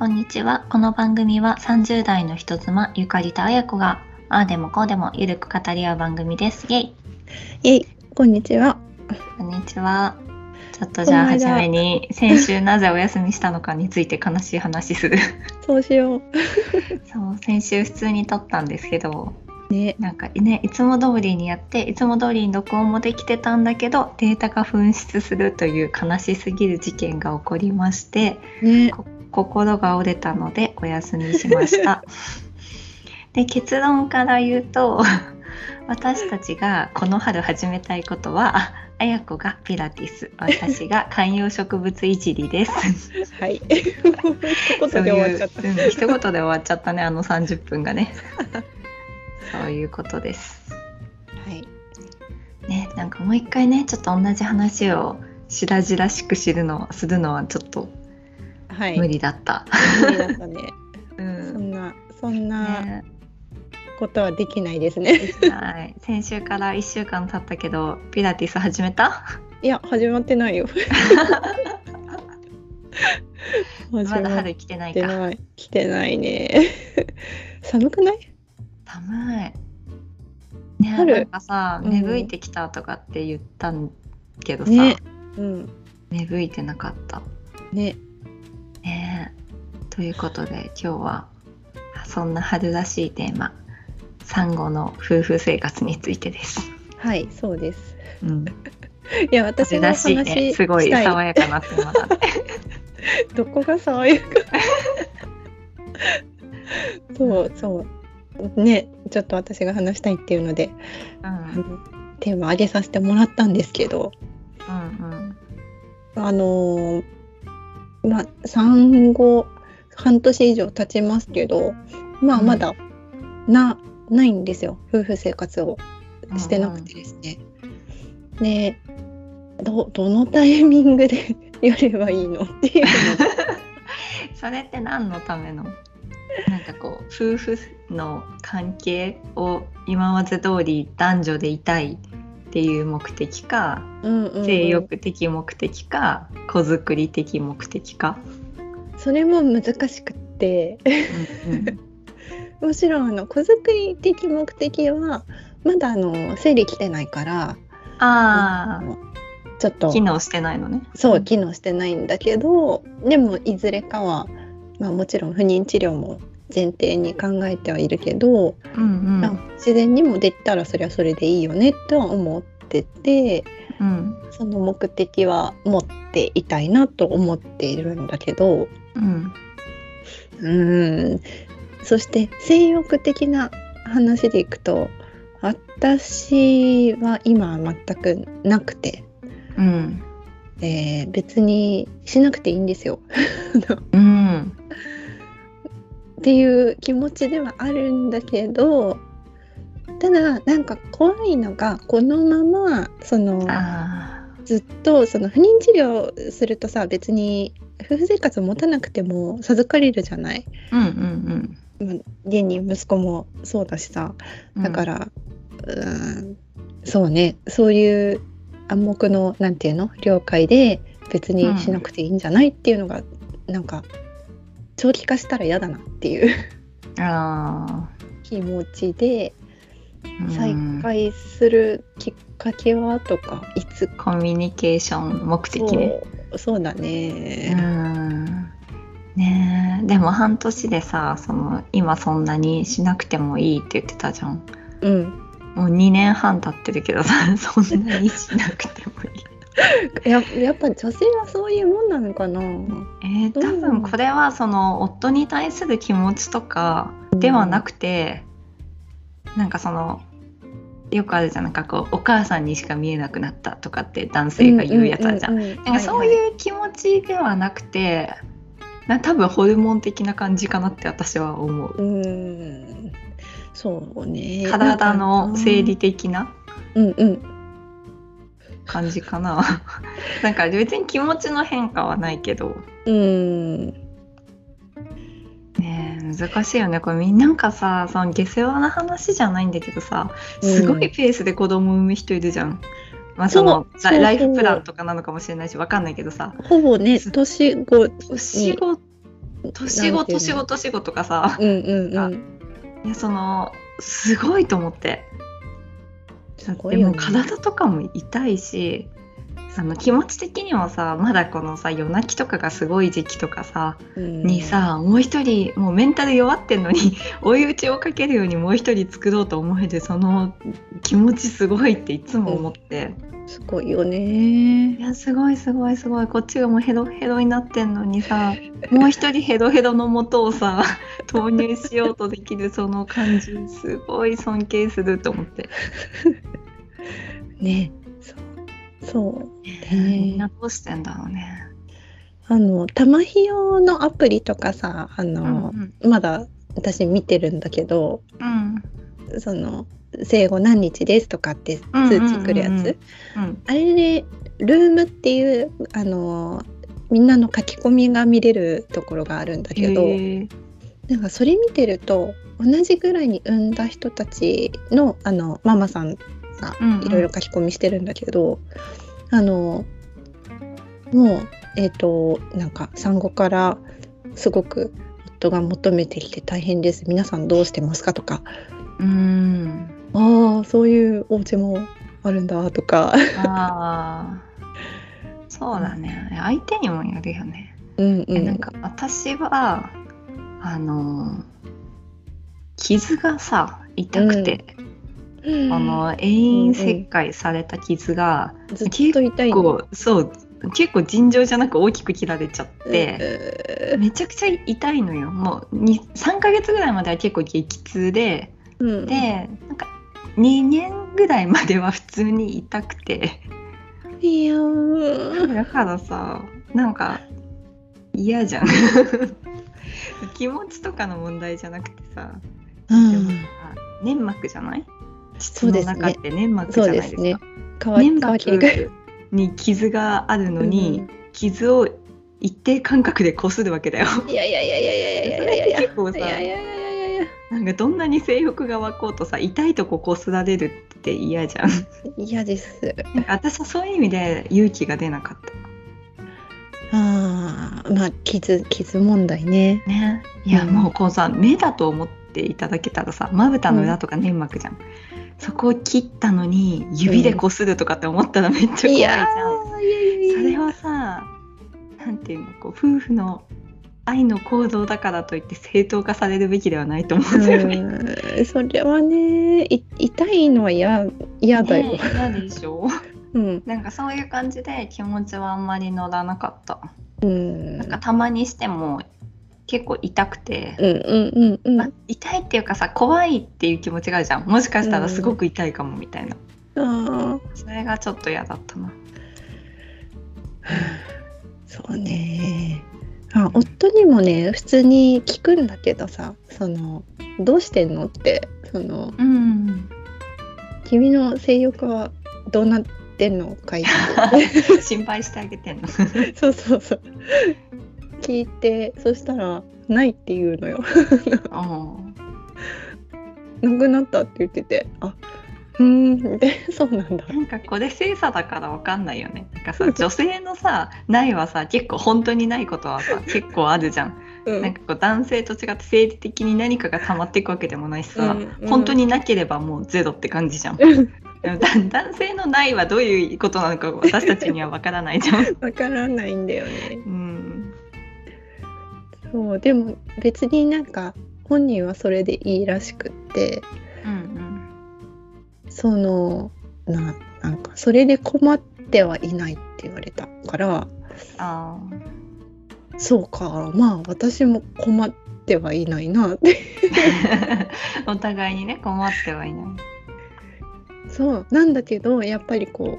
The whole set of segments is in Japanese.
こんにちは。この番組は30代の人妻ゆかりとあやこがああでもこうでもゆるく語り合う番組です。イェイ。いえ、こんにちは。こんにちは。ちょっとじゃあ初めに先週なぜお休みしたのかについて悲しい話する。そうしよ そう先週普通に撮ったんですけどう。ね。なんかねいつも通りにやっていつも通りに録音もできてたんだけどデータが紛失するという悲しすぎる事件が起こりましてね。心が折れたのでお休みしました。で結論から言うと 私たちがこの春始めたいことはああやこがピラティス私が観葉植物いじりです。はい。一言で終わっちゃった。そういううん、一言で終わっちゃったねあの30分がね。そういうことです。はい。ねなんかもう一回ねちょっと同じ話を白々しく知るのするのはちょっとはい。無理だった。無理だったね。うんそんな、そんなねことはできないですね。はい、先週から1週間経ったけどピラティス始めた？いや、始まってないよ。まだ春来てないか。来てないね。寒くない？寒いね春？なんかさうん芽吹いてきたとかって言ったんけどさ、ね。うん。芽吹いてなかったね。ね。ということで今日はそんな春らしいテーマ産後の夫婦生活についてです、はい、そうです。うん、いや、私春もらしいね。話すごい。爽やかなテーマだね。どこが爽やか？そうそう。ねちょっと私が話したいっていうのでうん。テーマ上げさせてもらったんですけどうん。あのーまあ産後半年以上経ちますけどまあうんまだなないんですよ。夫婦生活をうんしてなくてですね。でどどのタイミングで やればいいのっていうの？それって何のための？なんかこう夫婦の関係を今まで通り男女でいたいっていう目的かうんうんうん。性欲的目的か子作り的目的か、それも難しくって。うんうん。もちろんあの子作り的目的はまだあの生理来てないからあちょっと。あ機能してないのね。そう機能してないんだけどでもいずれかは、まあ、もちろん不妊治療も前提に考えてはいるけど、うんまあ自然にもできたらそれはそれでいいよねとは思っててうんうんその目的は持っていたいなと思っているんだけどうん。うーん。そして性欲的な話でいくと私は今は全くなくて、うん。えー別にしなくていいんですよ。うんっていう気持ちではあるんだけどただなんか怖いのがこのままそのあずっとその不妊治療するとさ別に夫婦生活を持たなくても授かれるじゃない？ーうんうん。まあ現に息子もそうだしさ。うん。だから、うーんそうね。そういう暗黙のなんていうの？了解で別にしなくていいんじゃない？っていうのが、なんか長期化したら嫌だなっていうあ気持ちでー再うん。開するきっかけはとかいつコミュニケーション目的ね。そうだうね。ん。ねえ。でも半年でさその今そんなにしなくてもいいって言ってたじゃん。うん、もう2年半経ってるけどさ そんなにしなくてもいい ややっぱ女性はそういうもんなのかな？えー多分これはその夫に対する気持ちとかではなくて、なんかそのよくあるじゃんなんかこうお母さんにしか見えなくなったとかって男性が言うやつあるじゃん。んうんうんなんかそういう気持ちではなくて、な多分ホルモン的な感じかなって私は思う。うーんそうね。体の生理的なうんうん。感じかな。なんか別に気持ちの変化はないけど、うん。ねえ難しいよね。これみんなんかさ、その下世話な話じゃないんだけどさ、すごいペースで子供産む人いるじゃん。まあそのラライフプランとかなのかもしれないし、わかんないけどさ、ほぼね、年後年後年子年子年子とかさ、うんうんうんいやそのすごいと思ってすごいよね。でも体とかも痛いしあの気持ち的にもさまだこのさ夜泣きとかがすごい時期とかさ、うん。にさもう一人もうメンタル弱ってんのに 追い打ちをかけるようにもう一人作ろうと思えてその気持ちすごいっていつも思って、すごいよね。いやすごいすごいすごい。こっちがもうヘロヘロになってんのにさもう一人 ヘロヘロの元をさ投入しようとできるその感じすごい尊敬すると思って。ねそう。みんなどうしてんだろうね。あの玉ひよのアプリとかさあうんの、うん。まだ私見てるんだけどうん。その生後何日ですとかって通知くるやつ、あれでルームっていうあのみんなの書き込みが見れるところがあるんだけど、なんかそれ見てると同じぐらいに産んだ人たちのあのママさんがうんうんいろいろ書き込みしてるんだけど、あのもうえっ、となんか産後からすごく夫が求めてきて大変です皆さんどうしてますか？とかうん。ああそういうお家もあるんだとか、ああ。そうだね。相手にもよるよね。うんうん、えなんか私はあの傷がさ痛くて、うんあの遠因切開された傷が、ずっと痛い結構そう結構尋常じゃなく大きく切られちゃって、めちゃくちゃ痛いのよ。もうに3ヶ月ぐらいまでは結構激痛でうん、でなんか2年ぐらいまでは普通に痛くて。いやー。だからさなんか嫌じゃん。気持ちとかの問題じゃなくてさうん。でもさ粘膜じゃない？膣のそうですね。中って粘膜じそゃないですか。すね。皮粘膜に傷があるのに、傷を一定間隔でこするわけだよ。いやいやいやいやいやいやいや。いや結構さいやいやいやいやいや。なんかどんなに性欲が湧こうとさ痛いとここすられるって嫌じゃん。嫌です。なんか私はそういう意味で勇気が出なかった。ああまあ傷傷問題ね。ね。いや、うん。もうこうさ目だと思っていただけたらさまぶたの裏とか粘膜じゃん、そこを切ったのに指でこするとかって思ったらめっちゃ怖いじゃん、それはさなんていうのこう夫婦の愛の構造だからといって正当化されるべきではないと思うんだよね。うんそれはねい痛いのは嫌嫌だよ、ね嫌でしょ？うん。なんかそういう感じで気持ちはあんまり乗らなかった。うん。なんかたまにしても結構痛くて、うんうんうん痛いっていうかさ怖いっていう気持ちがあるじゃん。もしかしたらすごく痛いかもみたいな、あーそれがちょっと嫌だったな。そうね。あ夫にもね普通に聞くんだけどさそのどうしてんのってそのうん。君の性欲はどうなってんのかい 心配してあげてんの。そうそうそう聞いてそしたら「ない」って言うのよ うん「なくなった」って言ってて「あうーん」で そうなんだなんかこれ精査だからわかんないよね。なんかさ女性のさないはさ結構本当にないことはさ 結構あるじゃん。うんなんかこう男性と違って生理的に何かが溜まっていくわけでもないしさ、うんうん本当になければもうゼロって感じじゃん。でもだ男性のないはどういうことなのか私たちにはわからないじゃん。わからないんだよねうん。そうでも別になんか本人はそれでいいらしくってうんそのななんかそれで困ってはいないって言われたからああ。そうかまあ私も困ってはいないなって お互いにね困ってはいない。そうなんだけどやっぱりこ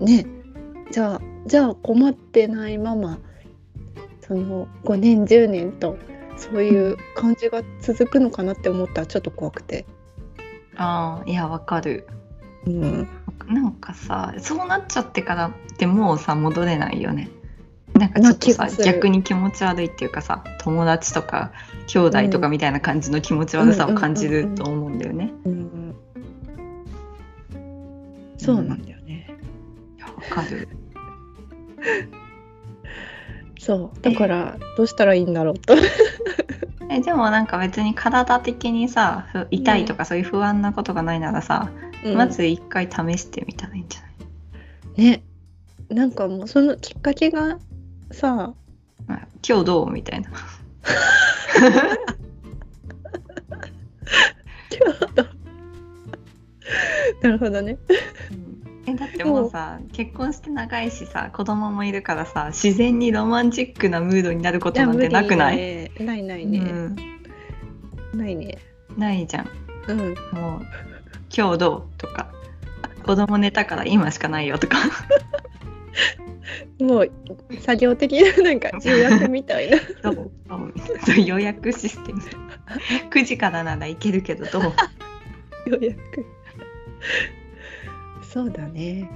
うねじゃあじゃあ困ってないままその5年10年とそういう感じが続くのかなって思ったらちょっと怖くて。ああいやわかる。うんなんかさそうなっちゃってからってもうさ戻れないよね。なんかちょっとさ逆に気持ち悪いっていうかさ友達とか兄弟とかみたいな感じの気持ち悪さを感じると思うんだよね。うんそうなんだよね。わかる。そう。だから どうしたらいいんだろうと。えでもなんか別に体的にさふ痛いとかそういう不安なことがないならさ、うん。まず一回試してみたらいいんじゃない？ね。なんかもうそのきっかけがさまあ今日どう？みたいな。なるほどねえだってもうさ結婚して長いしさ子供もいるからさ自然にロマンチックなムードになることなんてなくない？いねないないね、うん、ないね。ないじゃん。うん。もう「今日どう?」とか「子供寝たから今しかないよ」とか。もう作業的ななんか重役みたいな「どう?」どうみたいなそういう予約システム。9時からならいけるけどどう？予約そうだね。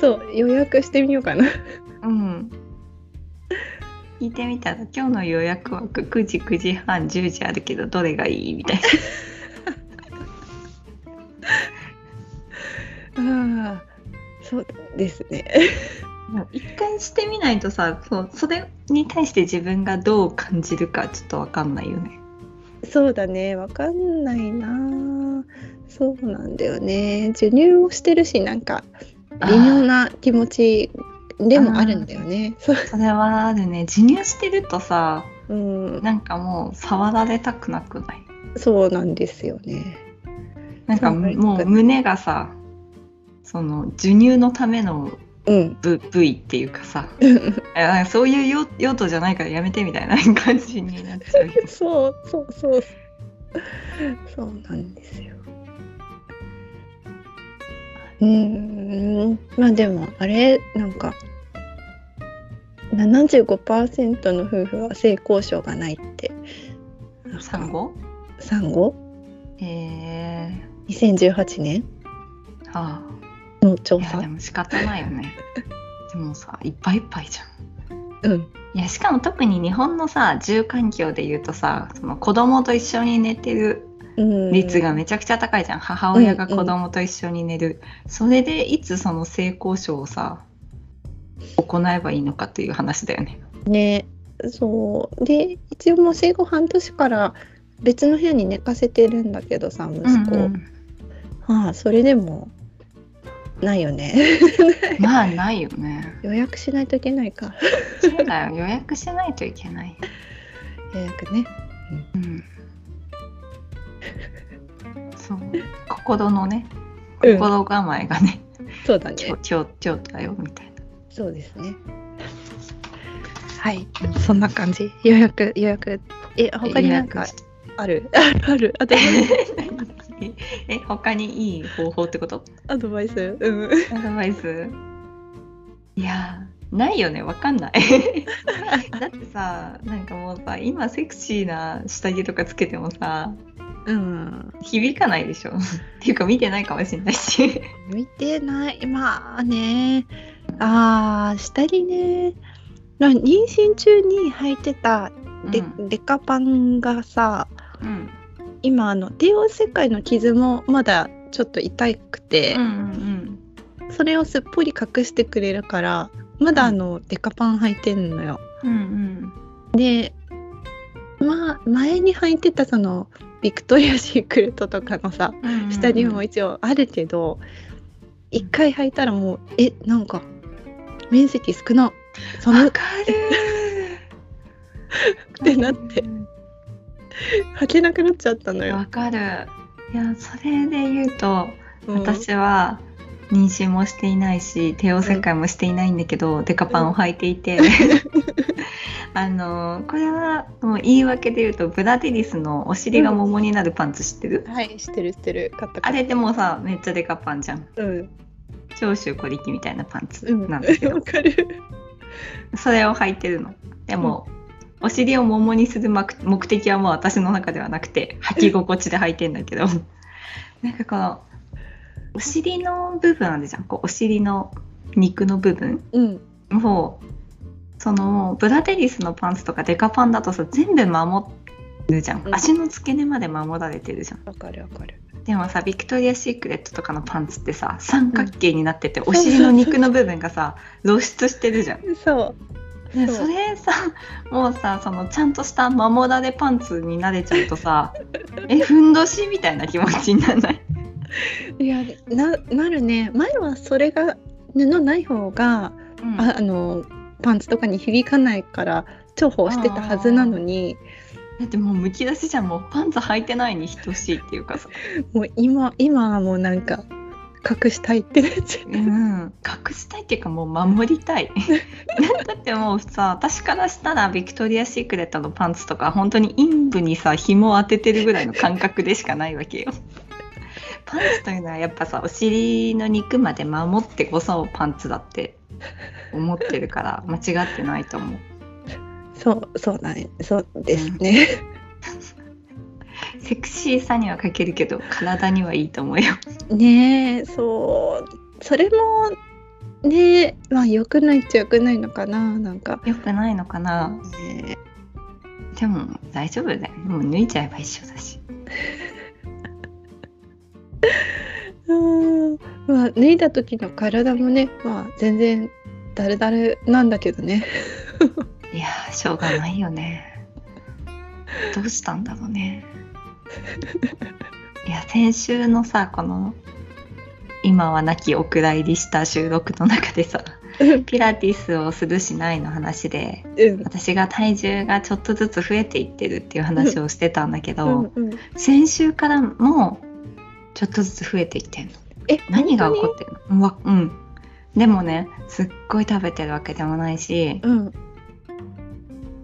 そう予約してみようかな。うん。聞いてみたら今日の予約枠9時9時半10時あるけどどれがいいみたいな。ああそうですね。もう一回してみないとさそうそれに対して自分がどう感じるかちょっとわかんないよね。そうだね。わかんないな。そうなんだよね。授乳をしてるしなんか微妙な気持ちでもあるんだよね。それはあるね。授乳してるとさうん。なんかもう触られたくなくない？そうなんですよね。なんかもう胸がさその授乳のためのうん。部部位っていうかさ。あそういう用用途じゃないからやめてみたいな感じになっちゃうよ そうそうそう。そうなんですよ。うーん。まあでもあれなんか75%の夫婦は性交渉がないって。産後？産後？え2018年？ー、あの調査？あいやでも仕方ないよね。でもさいっぱいいっぱいじゃん。うん。いやしかも特に日本のさ住環境で言うとさその子供と一緒に寝てるうん。率がめちゃくちゃ高いじゃん、母親が子供と一緒に寝る、それでいつその性交渉をさ行えばいいのかっていう話だよね。ね。そう。で一応もう生後半年から別の部屋に寝かせてるんだけどさ息子、うんうん。はあそれでもないよね。まあないよね。予約しないといけないか。そうだよ。予約しないといけない、予約ね。うん、そう。心のね。うん。心構えがね、そうだね。今日今日今日だよみたいな。そうですね。はい。そんな感じ。予約予約。え他になんか ある？あるアドバイス え他にいい方法ってこと？アドバイス？うん。アドバイス？いやないよね。わかんない。だってさなんかもうさ今セクシーな下着とかつけてもさうん。響かないでしょ？っていうか見てないかもしれないし。見てない。まあね。あー下着ね。な妊娠中に履いてたデ,、うん。デカパンがさうん今あの帝王切開の傷もまだちょっと痛くて、うんうんそれをすっぽり隠してくれるからまだあの、デカパン履いてんのよ。うんでまあ前に履いてたそのビクトリア・シークレットとかのさうん下着も一応あるけど一回履いたらもうえなんか面積少なわ寒っかる ってなって 履けなくなっちゃったのよ。わかる。いやそれで言うとうん。私は妊娠もしていないし帝王切開もしていないんだけど、デカパンを履いていて。あのこれはもう言い訳で言うとブラデリスのお尻が桃になるパンツ知ってる、はい知ってる知ってる。買ったあれでもさめっちゃデカパンじゃん。うん。長州小力みたいなパンツうんなんだけど、わかる。それを履いてるの。でも、お尻を桃にする目目的はもう私の中ではなくて履き心地で履いてんだけど。なんかこのお尻の部分あるじゃん。こうお尻の肉の部分うん。をそのブラデリスのパンツとかデカパンだとさ全部守るじゃん、うん。足の付け根まで守られてるじゃん。わかるわかる。でもさビクトリア・シークレットとかのパンツってさ三角形になってて、お尻の肉の部分がさ露出してるじゃん。そうね、それさもうさそのちゃんとした守られパンツになれちゃうとさ えふんどしみたいな気持ちにならない？いやななるね。前はそれが布ない方が、うん。ああのパンツとかに響かないから重宝してたはずなのに。だってもうむき出しじゃん。もうパンツ履いてないに等しいっていうかさ、もう今今はもうなんか隠したいってう。うん、隠したいっていうかもう守りたい。だってもうさ私からしたらビクトリア・シークレットのパンツとか本当に陰部にさ紐を当ててるぐらいの感覚でしかないわけよ。パンツというのはやっぱさお尻の肉まで守ってこそパンツだって思ってるから間違ってないと思う。そうそうだね。そうですね。セクシーさには欠けるけど体にはいいと思うよ。ねえそう。それもねまあ良くないっちゃ良くないのかななんか。よくないのかな。ねでも大丈夫だよもう脱いちゃえば一緒だし。うんまあ脱いだ時の体もねまあ全然ダルダルなんだけどね。いやーしょうがないよね。どうしたんだろうねいや先週のさこの今は亡きお蔵入りした収録の中でさピラティスをするしないの話でうん。私が体重がちょっとずつ増えていってるっていう話をしてたんだけど、うんうん、先週からもちょっとずつ増えてきてんの。え何が起こっってるの？うわうん。でもねすっごい食べてるわけでもないし、うん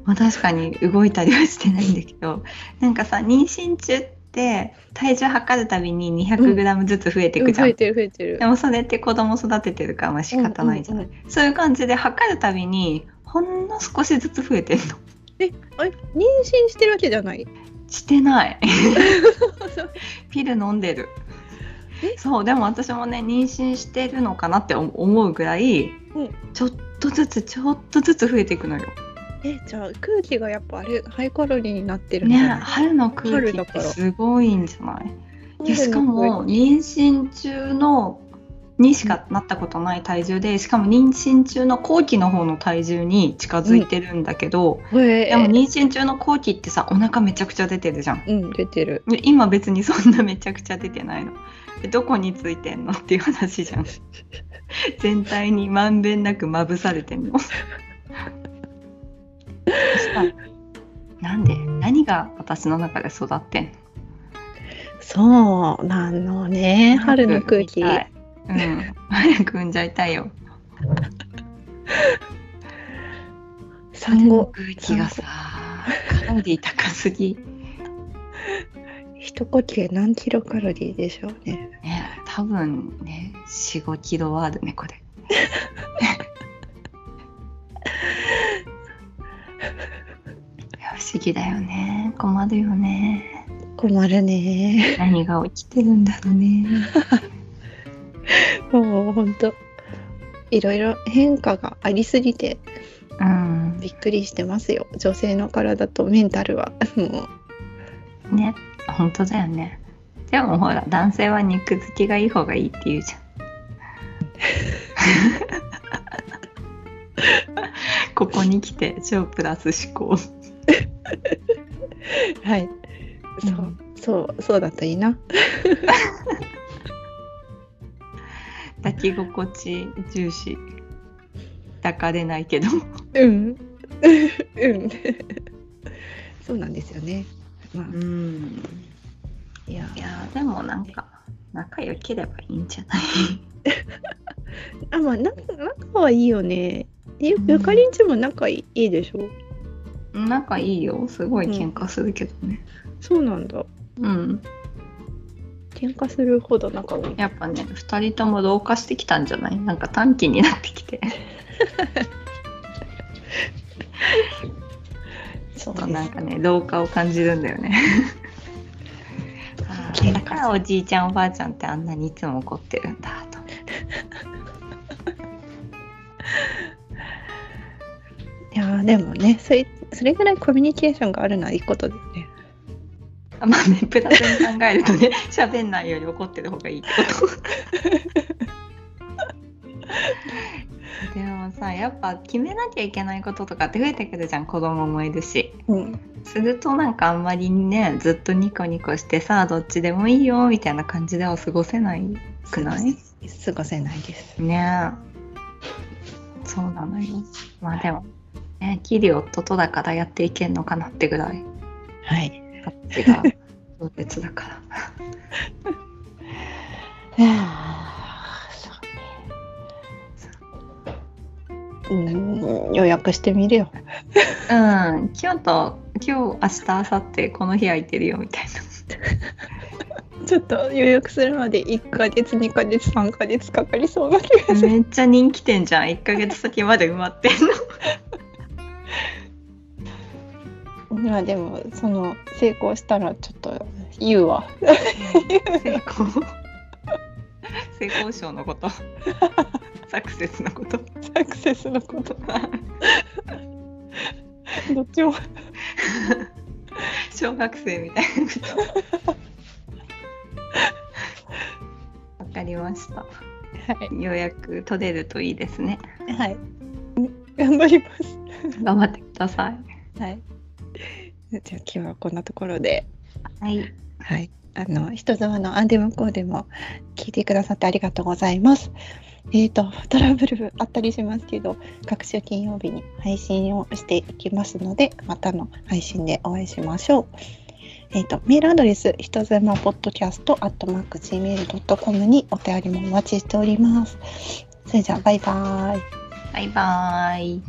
まあ、確かに動いたりはしてないんだけどなんかさ妊娠中って体重測るたびに 200g ずつ増えていくじゃん、増えてる増えてる。で。もそれって子供育ててるからまあ仕方ないじゃない、うんそういう感じで測るたびにほんの少しずつ増えてんの。えあれ？妊娠してるわけじゃない？してない。ピル飲んでる。そうでも私もね妊娠してるのかなって思思うぐらい、うん。ちょっとずつちょっとずつ増えていくのよえじゃあ空気がやっぱあれハイカロリーになってるんねだ春の空気ってすごいんじゃない？ねでしかも妊娠中のにしかなったことない体重でしかも妊娠中の後期の方の体重に近づいてるんだけど、へえ。でも妊娠中の後期ってさお腹めちゃくちゃ出てるじゃん。うん出てる。で今別にそんなめちゃくちゃ出てないの。でどこについてんの？っていう話じゃん。全体にまんべんなくまぶされてんの なんで何が私の中で育ってんの？そうなのね。春の空気。うん。早く産んじゃいたいよ。産後空気がさカロリー高すぎ。一呼吸何キロカロリーでしょうね。ね多分ね45キロはあるねこれ 不思議だよね。困るよね。困るね。何が起きてるんだろうね。もうほんといろいろ変化がありすぎてうん。びっくりしてますよ。女性の体とメンタルは。もう。ね。本当だよね。でもほら男性は肉付きがいい方がいいって言うじゃん。ここに来て超プラス思考 はい。そう、うん。そうそうだといいな。抱き心地重視。抱かれないけど。うん。うん。そうなんですよね。まあ。うん。いや。いやでもなんか仲良ければいいんじゃない？あまあ仲仲はいいよね。ゆうんゆかりんちも仲いいでしょ？仲いいよ。すごい喧嘩するけどね。そうなんだ。うん、喧嘩するほど仲がいい。やっぱね2人とも老化してきたんじゃない？なんか短期になってきて。そちょっとなんかね老化を感じるんだよね。あーだからおじいちゃんおばあちゃんってあんなにいつも怒ってるんだと。いやーでもねそれそれぐらいコミュニケーションがあるのはいいことだよね。あまあねプラスに考えるとね 喋んないより怒ってる方がいいってことでもさやっぱ決めなきゃいけないこととかって増えてくるじゃん子供もいるし。うん。するとなんかあんまりねずっとニコニコしてさどっちでもいいよみたいな感じでは過ごせないくない？過ごせないです。ねえ。そうなのよ。まあでもねキリ夫とだからやっていけんのかなってぐらい。はい。こっちが特別だから。そうね。うん予約してみるよ。うん。今日と今日明日明後日この日空いてるよみたいちょっと予約するまで1ヶ月2ヶ月3ヶ月かかりそうな気がする。なめっちゃ人気店じゃん。1ヶ月先まで埋まってんの まあでもその成功したらちょっと言うわ。成功。成功。賞のことサクセスのことサクセスのことどっちも小学生みたいなことわかりましたはい予約取れるといいですねはい頑張ります頑張ってくださいはいじゃあ今日はこんなところではいはいあの人妻のアンデムコーでも聞いてくださってありがとうございますえー、とトラブルあったりしますけど各週金曜日に配信をしていきますのでまたの配信でお会いしましょう。えー、とメールアドレス人妻ポッドキャストアットマーク Gmail.com にお便りもお待ちしております。それじゃあバイバイ。バイバイ